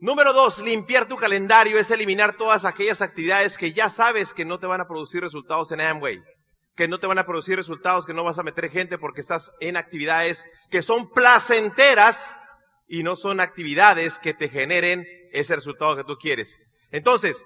Número dos, limpiar tu calendario es eliminar todas aquellas actividades que ya sabes que no te van a producir resultados en Amway, que no te van a producir resultados, que no vas a meter gente porque estás en actividades que son placenteras y no son actividades que te generen ese resultado que tú quieres. Entonces,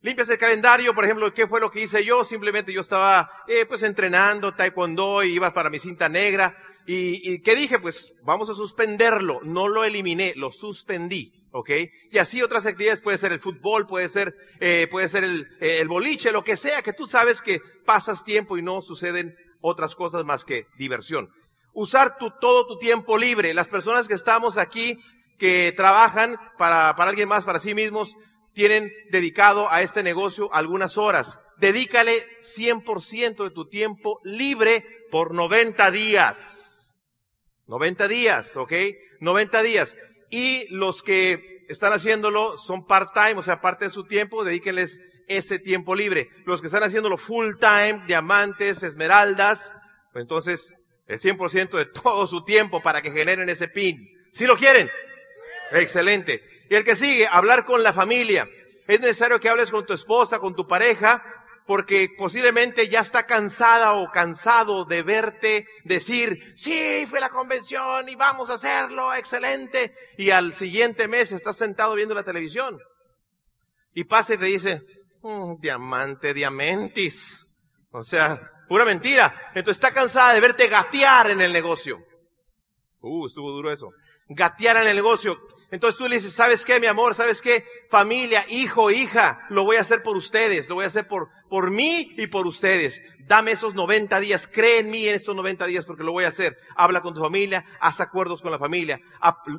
limpias el calendario, por ejemplo, ¿qué fue lo que hice yo? Simplemente yo estaba eh, pues entrenando taekwondo y iba para mi cinta negra. Y, y ¿qué dije? Pues vamos a suspenderlo. No lo eliminé, lo suspendí. ¿ok? Y así otras actividades, puede ser el fútbol, puede ser, eh, puede ser el, eh, el boliche, lo que sea, que tú sabes que pasas tiempo y no suceden otras cosas más que diversión. Usar tu, todo tu tiempo libre. Las personas que estamos aquí, que trabajan para, para alguien más, para sí mismos, tienen dedicado a este negocio algunas horas. Dedícale 100% de tu tiempo libre por 90 días. 90 días, ¿ok? 90 días y los que están haciéndolo son part-time, o sea, parte de su tiempo, dedíquenles ese tiempo libre. Los que están haciéndolo full-time, diamantes, esmeraldas, pues entonces el 100% de todo su tiempo para que generen ese pin. ¿Sí lo quieren? Excelente. Y el que sigue, hablar con la familia. Es necesario que hables con tu esposa, con tu pareja, porque posiblemente ya está cansada o cansado de verte decir, sí, fue la convención y vamos a hacerlo, excelente. Y al siguiente mes estás sentado viendo la televisión. Y pasa y te dice, mm, diamante, diamantis. O sea, pura mentira. Entonces está cansada de verte gatear en el negocio. Uh, estuvo duro eso. Gatear en el negocio. Entonces tú le dices, ¿sabes qué, mi amor? ¿Sabes qué? Familia, hijo, hija, lo voy a hacer por ustedes, lo voy a hacer por, por mí y por ustedes. Dame esos 90 días, cree en mí en estos 90 días porque lo voy a hacer. Habla con tu familia, haz acuerdos con la familia.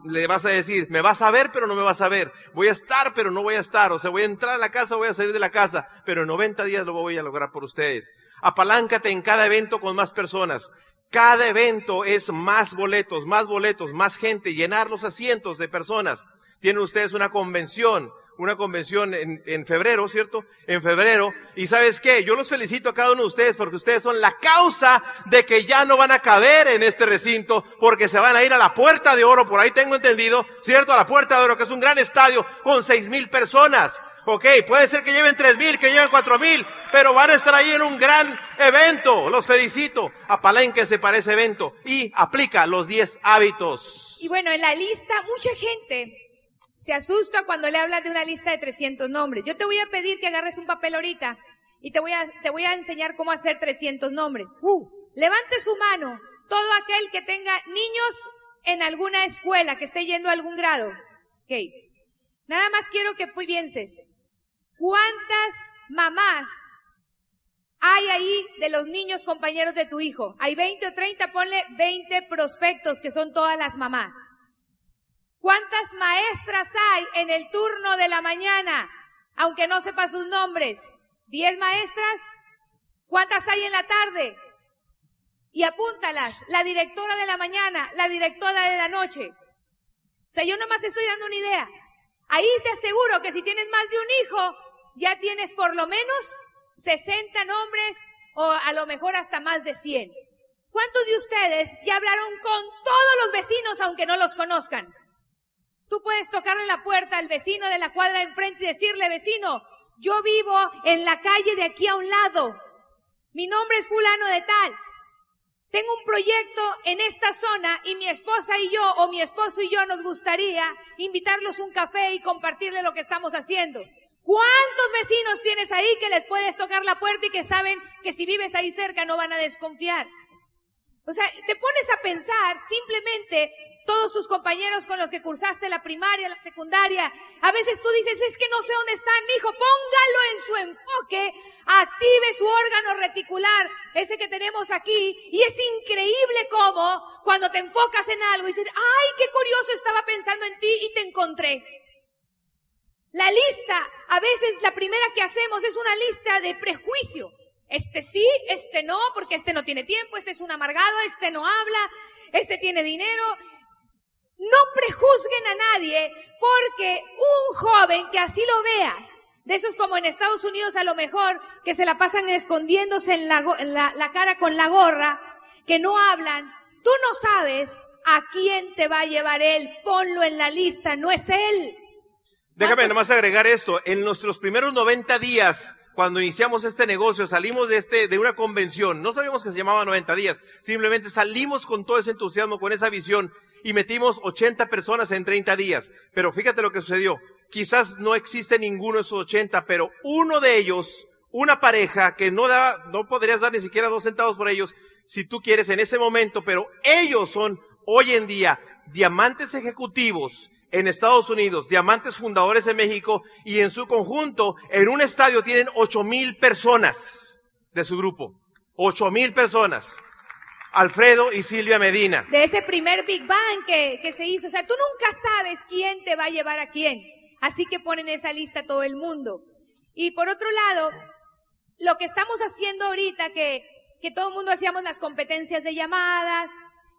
Le vas a decir, me vas a ver, pero no me vas a ver. Voy a estar, pero no voy a estar. O sea, voy a entrar a la casa, voy a salir de la casa, pero en 90 días lo voy a lograr por ustedes. Apaláncate en cada evento con más personas. Cada evento es más boletos, más boletos, más gente, llenar los asientos de personas. Tienen ustedes una convención, una convención en, en, febrero, ¿cierto? En febrero. Y sabes qué? Yo los felicito a cada uno de ustedes porque ustedes son la causa de que ya no van a caber en este recinto porque se van a ir a la Puerta de Oro, por ahí tengo entendido, ¿cierto? A la Puerta de Oro, que es un gran estadio con seis mil personas. Ok, puede ser que lleven tres mil, que lleven cuatro mil, pero van a estar ahí en un gran evento. Los felicito. Apalénquense para ese evento y aplica los diez hábitos. Y bueno, en la lista, mucha gente se asusta cuando le hablas de una lista de 300 nombres. Yo te voy a pedir que agarres un papel ahorita y te voy a, te voy a enseñar cómo hacer 300 nombres. Uh. Levante su mano todo aquel que tenga niños en alguna escuela, que esté yendo a algún grado. Ok. Nada más quiero que pienses. ¿Cuántas mamás hay ahí de los niños compañeros de tu hijo? Hay 20 o 30, ponle 20 prospectos que son todas las mamás. ¿Cuántas maestras hay en el turno de la mañana? Aunque no sepa sus nombres. ¿Diez maestras? ¿Cuántas hay en la tarde? Y apúntalas. La directora de la mañana, la directora de la noche. O sea, yo nomás estoy dando una idea. Ahí te aseguro que si tienes más de un hijo, ya tienes por lo menos 60 nombres o a lo mejor hasta más de 100. ¿Cuántos de ustedes ya hablaron con todos los vecinos aunque no los conozcan? Tú puedes tocarle la puerta al vecino de la cuadra enfrente y decirle, vecino, yo vivo en la calle de aquí a un lado. Mi nombre es fulano de tal. Tengo un proyecto en esta zona y mi esposa y yo o mi esposo y yo nos gustaría invitarlos un café y compartirle lo que estamos haciendo. ¿Cuántos vecinos tienes ahí que les puedes tocar la puerta y que saben que si vives ahí cerca no van a desconfiar? O sea, te pones a pensar simplemente todos tus compañeros con los que cursaste la primaria, la secundaria. A veces tú dices, es que no sé dónde están, mi hijo, póngalo en su enfoque, active su órgano reticular, ese que tenemos aquí, y es increíble cómo cuando te enfocas en algo y dices, ay, qué curioso estaba pensando en ti y te encontré. La lista, a veces la primera que hacemos es una lista de prejuicio. Este sí, este no, porque este no tiene tiempo, este es un amargado, este no habla, este tiene dinero. No prejuzguen a nadie porque un joven que así lo veas, de esos como en Estados Unidos a lo mejor, que se la pasan escondiéndose en la, cara con la gorra, que no hablan, tú no sabes a quién te va a llevar él, ponlo en la lista, no es él. Déjame ¿Cuántos- nomás agregar esto. En nuestros primeros 90 días, cuando iniciamos este negocio, salimos de este, de una convención. No sabíamos que se llamaba 90 días. Simplemente salimos con todo ese entusiasmo, con esa visión y metimos 80 personas en 30 días. Pero fíjate lo que sucedió. Quizás no existe ninguno de esos 80, pero uno de ellos, una pareja que no da, no podrías dar ni siquiera dos centavos por ellos, si tú quieres en ese momento, pero ellos son hoy en día diamantes ejecutivos en Estados Unidos, diamantes fundadores en México y en su conjunto, en un estadio tienen ocho mil personas de su grupo. Ocho mil personas. Alfredo y Silvia Medina. de ese primer Big Bang que, que se hizo. O sea, tú nunca sabes quién te va a llevar a quién. Así que ponen esa lista todo el mundo. Y por otro lado, lo que estamos haciendo ahorita, que, que todo el mundo hacíamos las competencias de llamadas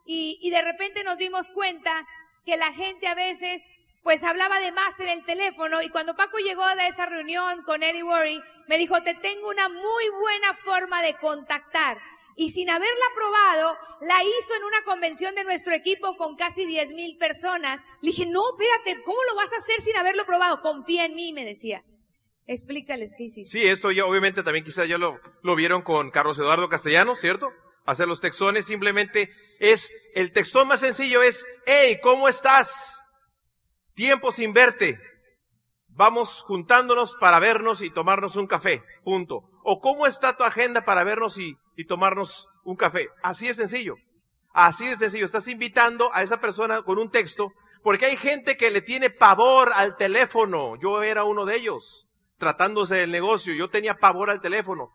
y, y de repente nos dimos cuenta que la gente a veces pues hablaba de más en el teléfono y cuando Paco llegó de esa reunión con Eddie Worry, me dijo, te tengo una muy buena forma de contactar. Y sin haberla probado, la hizo en una convención de nuestro equipo con casi 10 mil personas. Le dije, no, espérate, ¿cómo lo vas a hacer sin haberlo probado? Confía en mí, me decía. Explícales qué hiciste. Sí, esto ya obviamente también quizás ya lo, lo vieron con Carlos Eduardo Castellano, ¿cierto? Hacer los textones simplemente es, el textón más sencillo es, hey, ¿cómo estás? Tiempo sin verte. Vamos juntándonos para vernos y tomarnos un café, punto. O cómo está tu agenda para vernos y, y tomarnos un café. Así de sencillo. Así de sencillo. Estás invitando a esa persona con un texto, porque hay gente que le tiene pavor al teléfono. Yo era uno de ellos, tratándose del negocio. Yo tenía pavor al teléfono.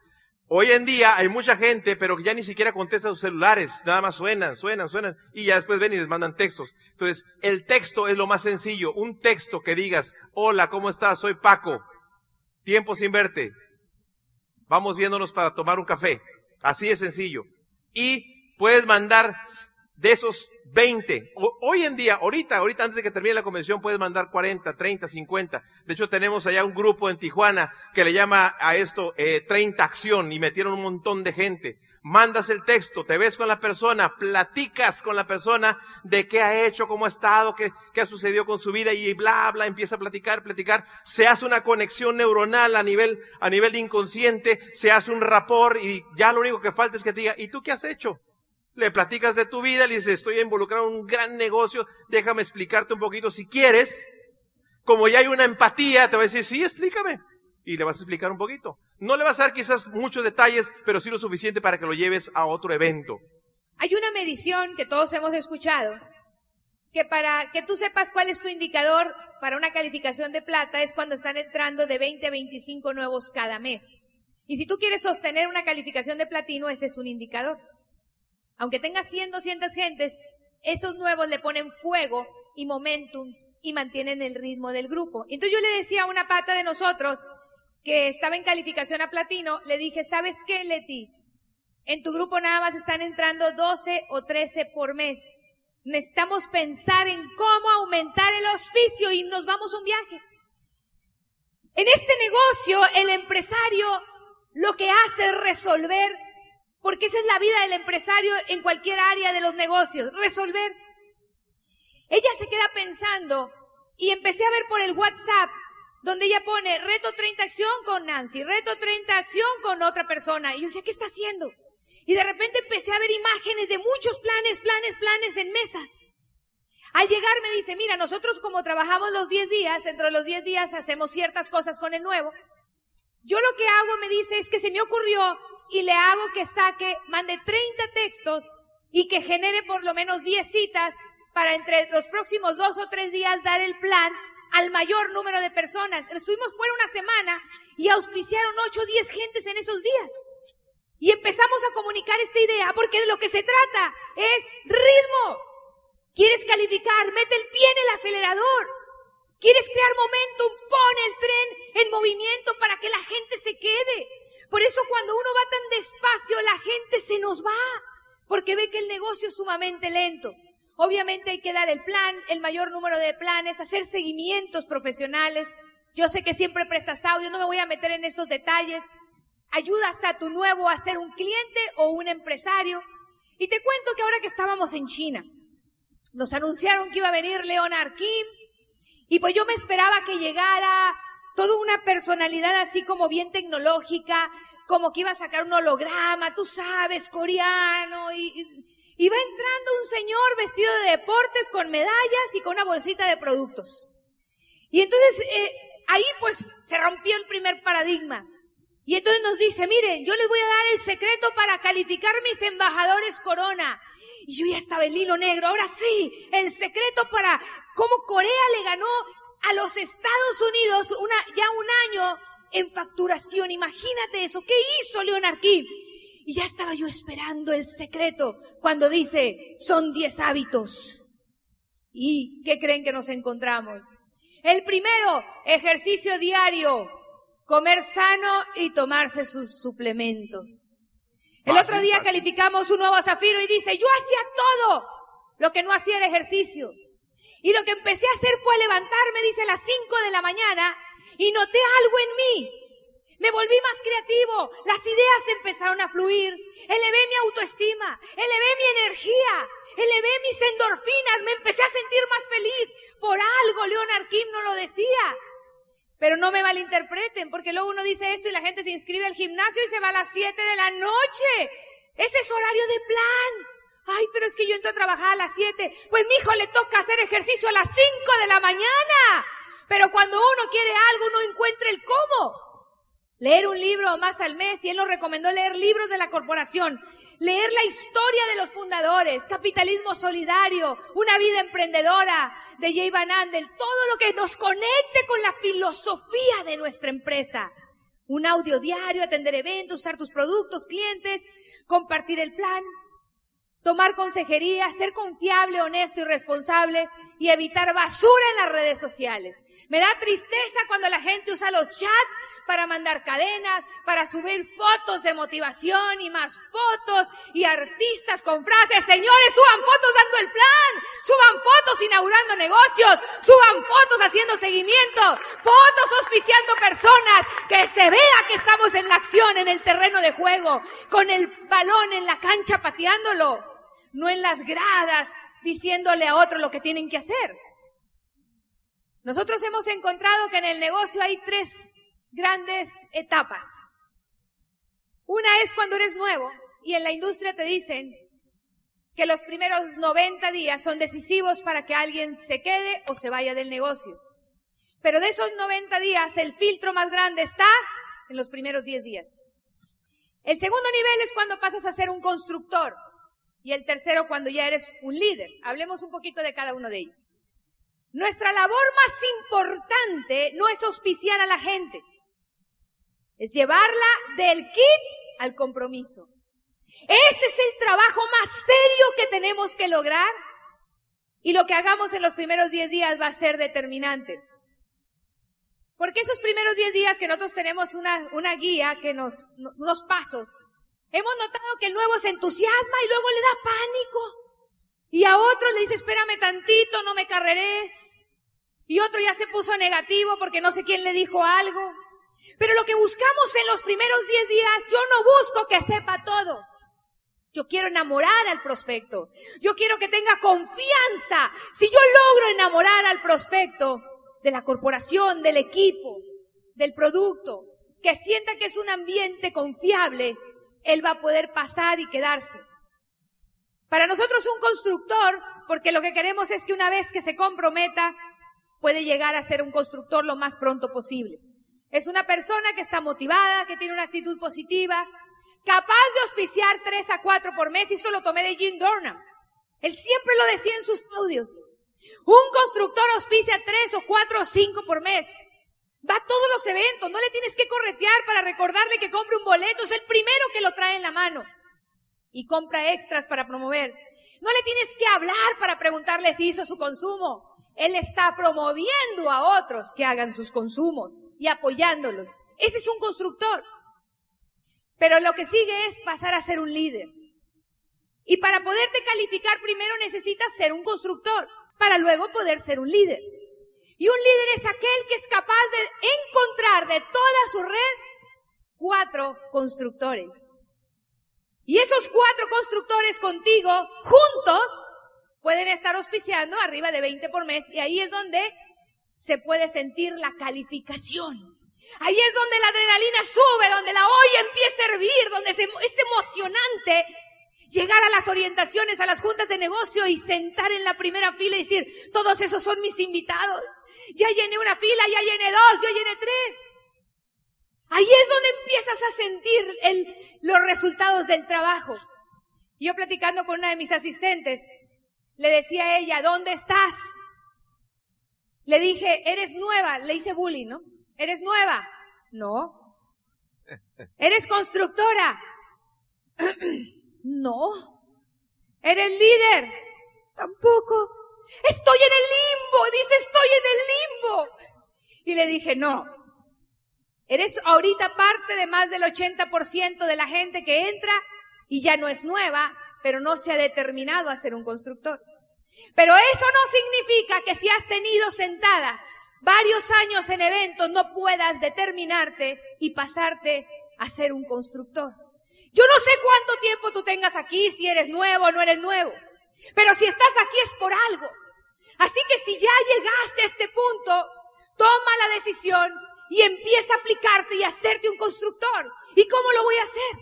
Hoy en día hay mucha gente, pero que ya ni siquiera contesta sus celulares, nada más suenan, suenan, suenan, y ya después ven y les mandan textos. Entonces, el texto es lo más sencillo, un texto que digas, hola, ¿cómo estás? Soy Paco, tiempo sin verte, vamos viéndonos para tomar un café, así de sencillo. Y puedes mandar de esos 20, o- hoy en día, ahorita, ahorita antes de que termine la convención, puedes mandar 40, 30, 50. De hecho, tenemos allá un grupo en Tijuana que le llama a esto eh, 30 acción y metieron un montón de gente. Mandas el texto, te ves con la persona, platicas con la persona de qué ha hecho, cómo ha estado, qué, qué ha sucedido con su vida y bla, bla, empieza a platicar, platicar. Se hace una conexión neuronal a nivel, a nivel inconsciente, se hace un rapor y ya lo único que falta es que te diga, ¿y tú qué has hecho? Le platicas de tu vida, le dices, estoy involucrado en un gran negocio, déjame explicarte un poquito si quieres. Como ya hay una empatía, te va a decir, sí, explícame. Y le vas a explicar un poquito. No le vas a dar quizás muchos detalles, pero sí lo suficiente para que lo lleves a otro evento. Hay una medición que todos hemos escuchado, que para que tú sepas cuál es tu indicador para una calificación de plata es cuando están entrando de 20 a 25 nuevos cada mes. Y si tú quieres sostener una calificación de platino, ese es un indicador. Aunque tengas 100, 200 gentes, esos nuevos le ponen fuego y momentum y mantienen el ritmo del grupo. Entonces yo le decía a una pata de nosotros que estaba en calificación a platino, le dije, ¿sabes qué, Leti? En tu grupo nada más están entrando 12 o 13 por mes. Necesitamos pensar en cómo aumentar el auspicio y nos vamos a un viaje. En este negocio, el empresario lo que hace es resolver, porque esa es la vida del empresario en cualquier área de los negocios, resolver. Ella se queda pensando y empecé a ver por el WhatsApp donde ella pone reto 30 acción con Nancy, reto 30 acción con otra persona. Y yo decía, ¿qué está haciendo? Y de repente empecé a ver imágenes de muchos planes, planes, planes en mesas. Al llegar me dice, mira, nosotros como trabajamos los 10 días, dentro de los 10 días hacemos ciertas cosas con el nuevo. Yo lo que hago, me dice, es que se me ocurrió y le hago que saque, mande 30 textos y que genere por lo menos 10 citas para entre los próximos dos o tres días dar el plan al mayor número de personas. Estuvimos fuera una semana y auspiciaron 8 o 10 gentes en esos días. Y empezamos a comunicar esta idea porque de lo que se trata es ritmo. ¿Quieres calificar? Mete el pie en el acelerador. ¿Quieres crear momentum? Pon el tren en movimiento para que la gente se quede. Por eso cuando uno va tan despacio, la gente se nos va, porque ve que el negocio es sumamente lento. Obviamente hay que dar el plan, el mayor número de planes, hacer seguimientos profesionales. Yo sé que siempre prestas audio, no me voy a meter en esos detalles. Ayudas a tu nuevo a ser un cliente o un empresario. Y te cuento que ahora que estábamos en China, nos anunciaron que iba a venir Leonard Kim Y pues yo me esperaba que llegara toda una personalidad así como bien tecnológica, como que iba a sacar un holograma, tú sabes, coreano, y, y, va entrando un señor vestido de deportes con medallas y con una bolsita de productos. Y entonces eh, ahí pues se rompió el primer paradigma. Y entonces nos dice, miren, yo les voy a dar el secreto para calificar mis embajadores corona. Y yo ya estaba el hilo negro, ahora sí, el secreto para cómo Corea le ganó a los Estados Unidos una, ya un año en facturación. Imagínate eso, ¿qué hizo Leonard Kim? Y ya estaba yo esperando el secreto cuando dice, son 10 hábitos. ¿Y qué creen que nos encontramos? El primero, ejercicio diario comer sano y tomarse sus suplementos. El otro día calificamos un nuevo zafiro y dice, yo hacía todo lo que no hacía el ejercicio. Y lo que empecé a hacer fue levantarme, dice, a las 5 de la mañana y noté algo en mí. Me volví más creativo, las ideas empezaron a fluir, elevé mi autoestima, elevé mi energía, elevé mis endorfinas, me empecé a sentir más feliz. Por algo Leonard Kim no lo decía. Pero no me malinterpreten, porque luego uno dice esto y la gente se inscribe al gimnasio y se va a las 7 de la noche. Ese es horario de plan. Ay, pero es que yo entro a trabajar a las 7. Pues mi hijo le toca hacer ejercicio a las 5 de la mañana. Pero cuando uno quiere algo, uno encuentra el cómo. Leer un libro más al mes, y él nos recomendó leer libros de la corporación leer la historia de los fundadores, capitalismo solidario, una vida emprendedora de Jay Van Andel, todo lo que nos conecte con la filosofía de nuestra empresa. Un audio diario, atender eventos, usar tus productos, clientes, compartir el plan, tomar consejería, ser confiable, honesto y responsable y evitar basura en las redes sociales. Me da tristeza cuando la gente usa los chats para mandar cadenas, para subir fotos de motivación y más fotos y artistas con frases, señores, suban fotos dando el plan, suban fotos inaugurando negocios, suban fotos haciendo seguimiento, fotos auspiciando personas, que se vea que estamos en la acción, en el terreno de juego, con el balón en la cancha pateándolo no en las gradas diciéndole a otro lo que tienen que hacer. Nosotros hemos encontrado que en el negocio hay tres grandes etapas. Una es cuando eres nuevo y en la industria te dicen que los primeros 90 días son decisivos para que alguien se quede o se vaya del negocio. Pero de esos 90 días, el filtro más grande está en los primeros 10 días. El segundo nivel es cuando pasas a ser un constructor. Y el tercero, cuando ya eres un líder. Hablemos un poquito de cada uno de ellos. Nuestra labor más importante no es auspiciar a la gente, es llevarla del kit al compromiso. Ese es el trabajo más serio que tenemos que lograr y lo que hagamos en los primeros 10 días va a ser determinante. Porque esos primeros 10 días que nosotros tenemos una, guía que nos, unos pasos, Hemos notado que el nuevo se entusiasma y luego le da pánico. Y a otro le dice, espérame tantito, no me carreres. Y otro ya se puso negativo porque no sé quién le dijo algo. Pero lo que buscamos en los primeros 10 días, yo no busco que sepa todo. Yo quiero enamorar al prospecto. Yo quiero que tenga confianza. Si yo logro enamorar al prospecto de la corporación, del equipo, del producto, que sienta que es un ambiente confiable, él va a poder pasar y quedarse. Para nosotros un constructor, porque lo que queremos es que una vez que se comprometa, puede llegar a ser un constructor lo más pronto posible. Es una persona que está motivada, que tiene una actitud positiva, capaz de auspiciar tres a cuatro por mes, y esto lo tomé de Jim Dornham. Él siempre lo decía en sus audios. Un constructor auspicia tres o cuatro o cinco por mes. Va a todos los eventos, no le tienes que corretear para recordarle que compre un boleto, es el primero que lo trae en la mano. Y compra extras para promover. No le tienes que hablar para preguntarle si hizo su consumo. Él está promoviendo a otros que hagan sus consumos y apoyándolos. Ese es un constructor. Pero lo que sigue es pasar a ser un líder. Y para poderte calificar primero necesitas ser un constructor, para luego poder ser un líder. Y un líder es aquel que es capaz de encontrar de toda su red cuatro constructores. Y esos cuatro constructores contigo, juntos, pueden estar auspiciando arriba de 20 por mes. Y ahí es donde se puede sentir la calificación. Ahí es donde la adrenalina sube, donde la olla empieza a hervir, donde es emocionante llegar a las orientaciones, a las juntas de negocio y sentar en la primera fila y decir, todos esos son mis invitados. Ya llené una fila, ya llené dos, ya llené tres. Ahí es donde empiezas a sentir el, los resultados del trabajo. Yo platicando con una de mis asistentes, le decía a ella, ¿dónde estás? Le dije, eres nueva, le hice bullying, ¿no? ¿Eres nueva? No. ¿Eres constructora? no. ¿Eres líder? Tampoco. Estoy en el limbo. Dice, estoy en el limbo. Y le dije, no. Eres ahorita parte de más del 80% de la gente que entra y ya no es nueva, pero no se ha determinado a ser un constructor. Pero eso no significa que si has tenido sentada varios años en eventos no puedas determinarte y pasarte a ser un constructor. Yo no sé cuánto tiempo tú tengas aquí, si eres nuevo o no eres nuevo, pero si estás aquí es por algo. Así que si ya llegaste a este punto, toma la decisión y empieza a aplicarte y a hacerte un constructor. ¿Y cómo lo voy a hacer?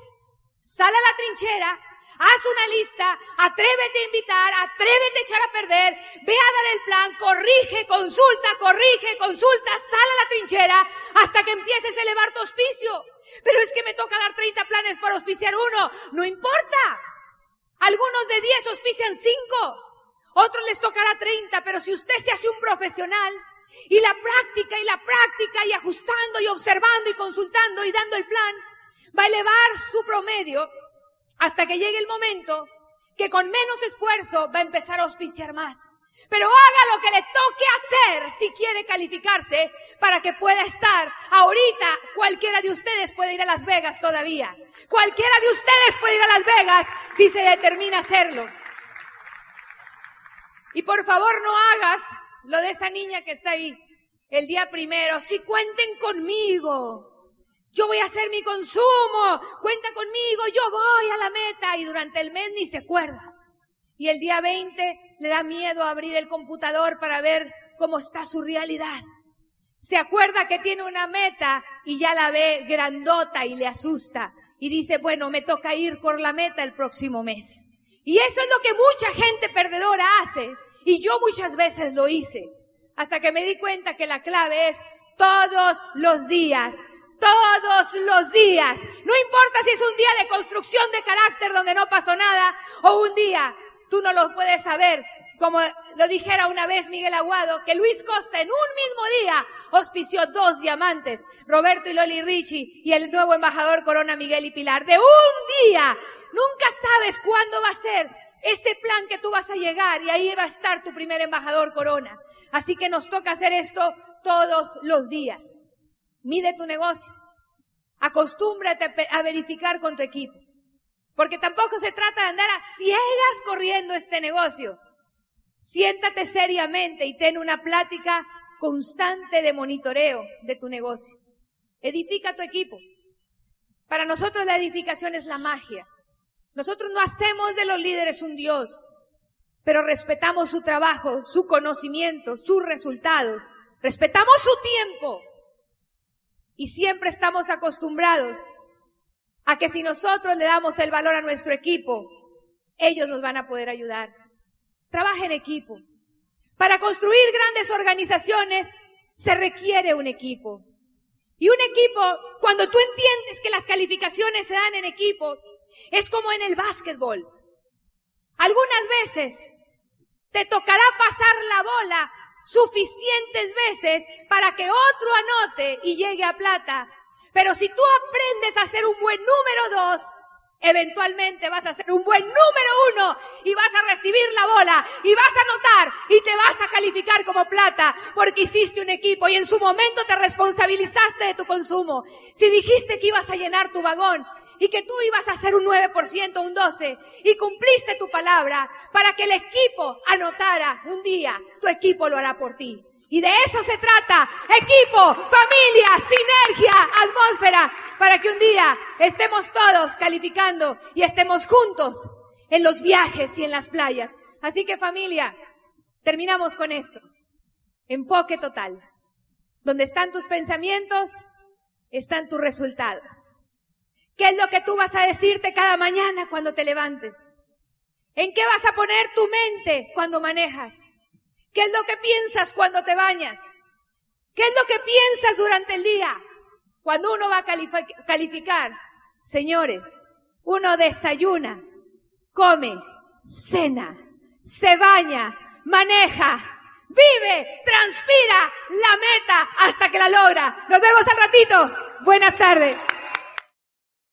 Sal a la trinchera, haz una lista, atrévete a invitar, atrévete a echar a perder, ve a dar el plan, corrige, consulta, corrige, consulta, sal a la trinchera hasta que empieces a elevar tu auspicio. Pero es que me toca dar 30 planes para auspiciar uno. No importa. Algunos de 10 auspician 5. Otros les tocará 30, pero si usted se hace un profesional y la práctica y la práctica y ajustando y observando y consultando y dando el plan, va a elevar su promedio hasta que llegue el momento que con menos esfuerzo va a empezar a auspiciar más. Pero haga lo que le toque hacer si quiere calificarse para que pueda estar. Ahorita cualquiera de ustedes puede ir a Las Vegas todavía. Cualquiera de ustedes puede ir a Las Vegas si se determina hacerlo. Y por favor no hagas lo de esa niña que está ahí el día primero. Si cuenten conmigo. Yo voy a hacer mi consumo. Cuenta conmigo. Yo voy a la meta. Y durante el mes ni se acuerda. Y el día 20 le da miedo abrir el computador para ver cómo está su realidad. Se acuerda que tiene una meta y ya la ve grandota y le asusta. Y dice, bueno, me toca ir por la meta el próximo mes. Y eso es lo que mucha gente perdedora hace. Y yo muchas veces lo hice, hasta que me di cuenta que la clave es todos los días. Todos los días. No importa si es un día de construcción de carácter donde no pasó nada o un día, tú no lo puedes saber. Como lo dijera una vez Miguel Aguado, que Luis Costa en un mismo día auspició dos diamantes, Roberto y Loli Ricci y el nuevo embajador Corona Miguel y Pilar. De un día. Nunca sabes cuándo va a ser ese plan que tú vas a llegar y ahí va a estar tu primer embajador corona. Así que nos toca hacer esto todos los días. Mide tu negocio. Acostúmbrate a verificar con tu equipo. Porque tampoco se trata de andar a ciegas corriendo este negocio. Siéntate seriamente y ten una plática constante de monitoreo de tu negocio. Edifica tu equipo. Para nosotros la edificación es la magia. Nosotros no hacemos de los líderes un Dios, pero respetamos su trabajo, su conocimiento, sus resultados. Respetamos su tiempo. Y siempre estamos acostumbrados a que si nosotros le damos el valor a nuestro equipo, ellos nos van a poder ayudar. Trabaja en equipo. Para construir grandes organizaciones se requiere un equipo. Y un equipo, cuando tú entiendes que las calificaciones se dan en equipo, es como en el básquetbol. Algunas veces te tocará pasar la bola suficientes veces para que otro anote y llegue a plata. Pero si tú aprendes a ser un buen número dos, eventualmente vas a ser un buen número uno y vas a recibir la bola y vas a anotar y te vas a calificar como plata porque hiciste un equipo y en su momento te responsabilizaste de tu consumo. Si dijiste que ibas a llenar tu vagón y que tú ibas a hacer un 9%, un 12%, y cumpliste tu palabra para que el equipo anotara un día, tu equipo lo hará por ti. Y de eso se trata, equipo, familia, sinergia, atmósfera, para que un día estemos todos calificando y estemos juntos en los viajes y en las playas. Así que familia, terminamos con esto. Enfoque total. Donde están tus pensamientos, están tus resultados. ¿Qué es lo que tú vas a decirte cada mañana cuando te levantes? ¿En qué vas a poner tu mente cuando manejas? ¿Qué es lo que piensas cuando te bañas? ¿Qué es lo que piensas durante el día? Cuando uno va a calificar, señores, uno desayuna, come, cena, se baña, maneja, vive, transpira la meta hasta que la logra. Nos vemos al ratito. Buenas tardes.